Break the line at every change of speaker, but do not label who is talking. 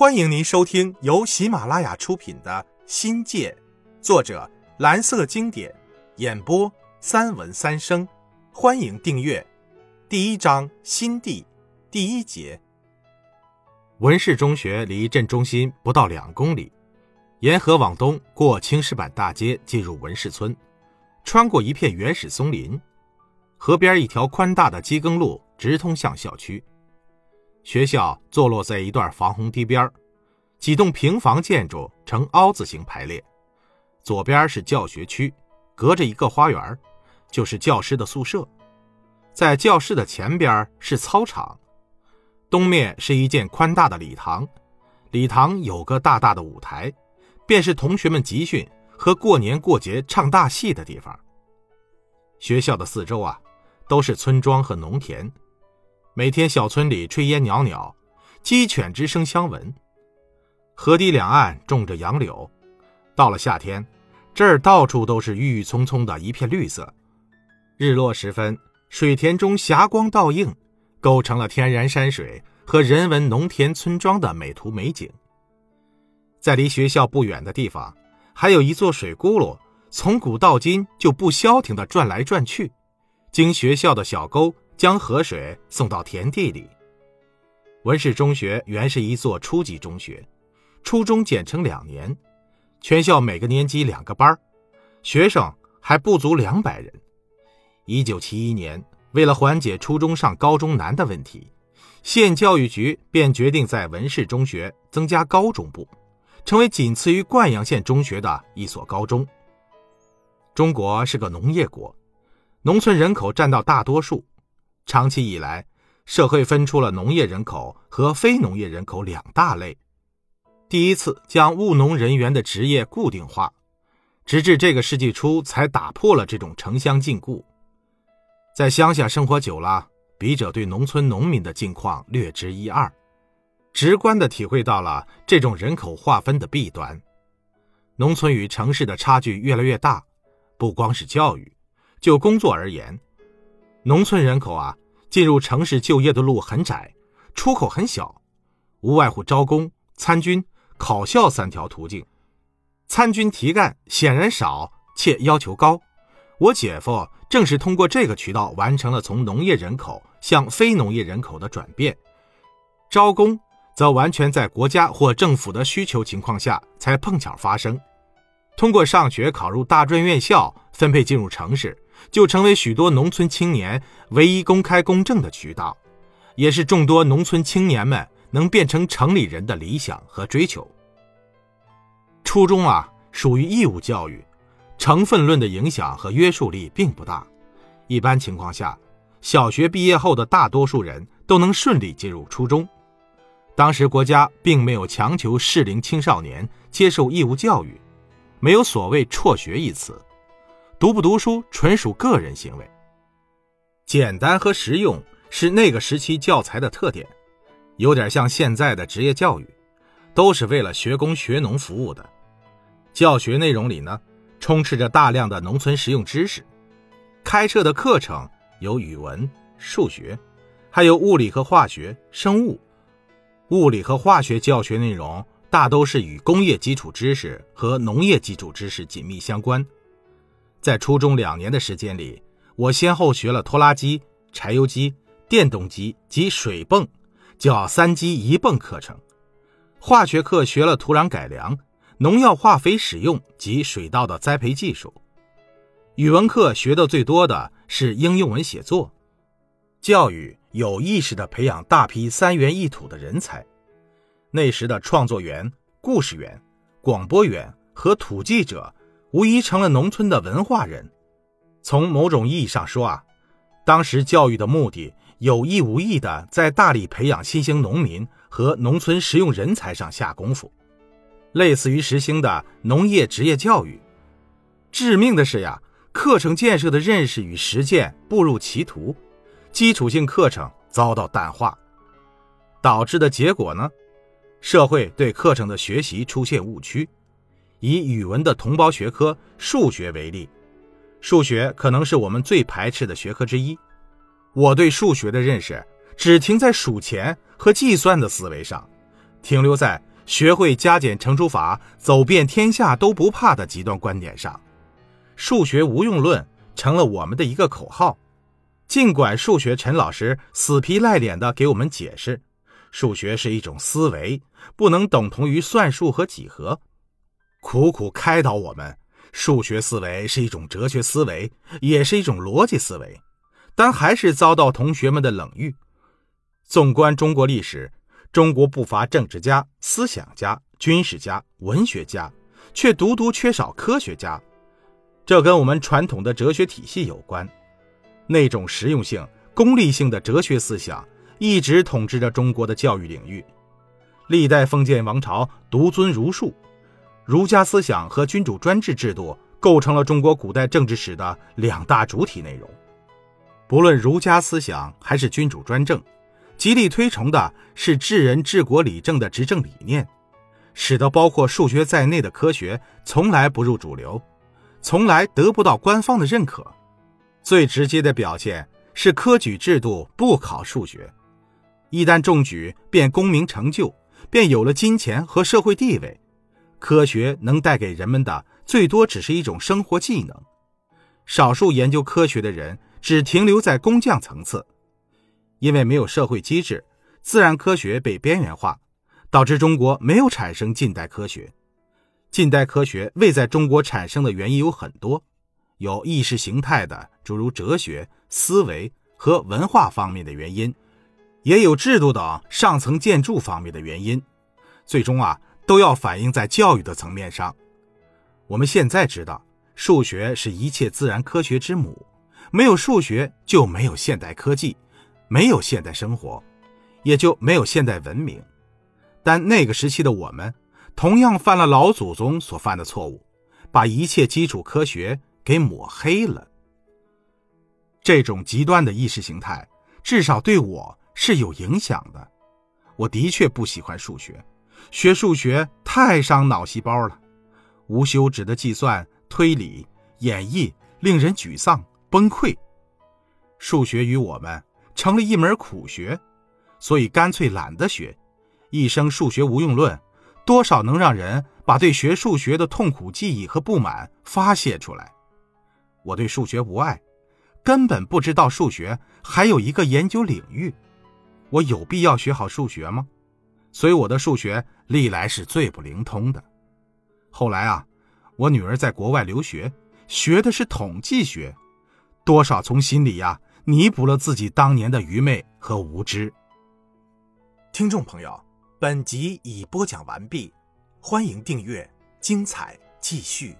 欢迎您收听由喜马拉雅出品的《新界》，作者蓝色经典，演播三文三生。欢迎订阅。第一章新地第一节。文氏中学离镇中心不到两公里，沿河往东过青石板大街进入文氏村，穿过一片原始松林，河边一条宽大的机耕路直通向校区。学校坐落在一段防洪堤边几栋平房建筑呈凹字形排列，左边是教学区，隔着一个花园，就是教师的宿舍。在教室的前边是操场，东面是一间宽大的礼堂，礼堂有个大大的舞台，便是同学们集训和过年过节唱大戏的地方。学校的四周啊，都是村庄和农田。每天小村里炊烟袅袅，鸡犬之声相闻。河堤两岸种着杨柳，到了夏天，这儿到处都是郁郁葱葱的一片绿色。日落时分，水田中霞光倒映，构成了天然山水和人文农田村庄的美图美景。在离学校不远的地方，还有一座水轱辘，从古到今就不消停地转来转去，经学校的小沟。将河水送到田地里。文氏中学原是一座初级中学，初中简称两年，全校每个年级两个班，学生还不足两百人。一九七一年，为了缓解初中上高中难的问题，县教育局便决定在文氏中学增加高中部，成为仅次于灌阳县中学的一所高中。中国是个农业国，农村人口占到大多数。长期以来，社会分出了农业人口和非农业人口两大类。第一次将务农人员的职业固定化，直至这个世纪初才打破了这种城乡禁锢。在乡下生活久了，笔者对农村农民的境况略知一二，直观地体会到了这种人口划分的弊端。农村与城市的差距越来越大，不光是教育，就工作而言。农村人口啊，进入城市就业的路很窄，出口很小，无外乎招工、参军、考校三条途径。参军提干显然少，且要求高。我姐夫正是通过这个渠道完成了从农业人口向非农业人口的转变。招工则完全在国家或政府的需求情况下才碰巧发生。通过上学考入大专院校，分配进入城市。就成为许多农村青年唯一公开公正的渠道，也是众多农村青年们能变成城里人的理想和追求。初中啊，属于义务教育，成分论的影响和约束力并不大。一般情况下，小学毕业后的大多数人都能顺利进入初中。当时国家并没有强求适龄青少年接受义务教育，没有所谓辍学一词。读不读书纯属个人行为，简单和实用是那个时期教材的特点，有点像现在的职业教育，都是为了学工学农服务的。教学内容里呢，充斥着大量的农村实用知识。开设的课程有语文、数学，还有物理和化学、生物。物理和化学教学内容大都是与工业基础知识和农业基础知识紧密相关。在初中两年的时间里，我先后学了拖拉机、柴油机、电动机及水泵，叫三机一泵课程。化学课学了土壤改良、农药化肥使用及水稻的栽培技术。语文课学的最多的是应用文写作。教育有意识地培养大批三元一土的人才。那时的创作员、故事员、广播员和土记者。无疑成了农村的文化人。从某种意义上说啊，当时教育的目的有意无意的在大力培养新兴农民和农村实用人才上下功夫，类似于实行的农业职业教育。致命的是呀，课程建设的认识与实践步入歧途，基础性课程遭到淡化，导致的结果呢，社会对课程的学习出现误区。以语文的同胞学科数学为例，数学可能是我们最排斥的学科之一。我对数学的认识只停在数钱和计算的思维上，停留在学会加减乘除法，走遍天下都不怕的极端观点上，数学无用论成了我们的一个口号。尽管数学陈老师死皮赖脸的给我们解释，数学是一种思维，不能等同于算术和几何，苦苦开导我们，数学思维是一种哲学思维，也是一种逻辑思维，但还是遭到同学们的冷遇。纵观中国历史，中国不乏政治家、思想家、军事家、文学家，却独独缺少科学家，这跟我们传统的哲学体系有关。那种实用性、功利性的哲学思想一直统治着中国的教育领域。历代封建王朝独尊儒术，儒家思想和君主专制制度构成了中国古代政治史的两大主体内容。不论儒家思想还是君主专政，极力推崇的是治人治国理政的执政理念，使得包括数学在内的科学从来不入主流，从来得不到官方的认可。最直接的表现是科举制度不考数学，一旦中举便功名成就，便有了金钱和社会地位。科学能带给人们的最多只是一种生活技能。少数研究科学的人只停留在工匠层次，因为没有社会机制，自然科学被边缘化，导致中国没有产生近代科学。近代科学未在中国产生的原因有很多。有意识形态的，诸如哲学、思维和文化方面的原因，也有制度等上层建筑方面的原因，最终啊，都要反映在教育的层面上。我们现在知道，数学是一切自然科学之母，没有数学就没有现代科技，没有现代生活，也就没有现代文明。但那个时期的我们，同样犯了老祖宗所犯的错误，把一切基础科学。给抹黑了。这种极端的意识形态，至少对我是有影响的。我的确不喜欢数学，学数学太伤脑细胞了，无休止的计算、推理、演绎，令人沮丧崩溃。数学与我们成了一门苦学，所以干脆懒得学。一生数学无用论，多少能让人把对学数学的痛苦记忆和不满发泄出来。我对数学无爱，根本不知道数学还有一个研究领域。我有必要学好数学吗？所以我的数学历来是最不灵通的。后来啊，我女儿在国外留学，学的是统计学，多少从心里呀弥补了自己当年的愚昧和无知。听众朋友，本集已播讲完毕，欢迎订阅，精彩继续。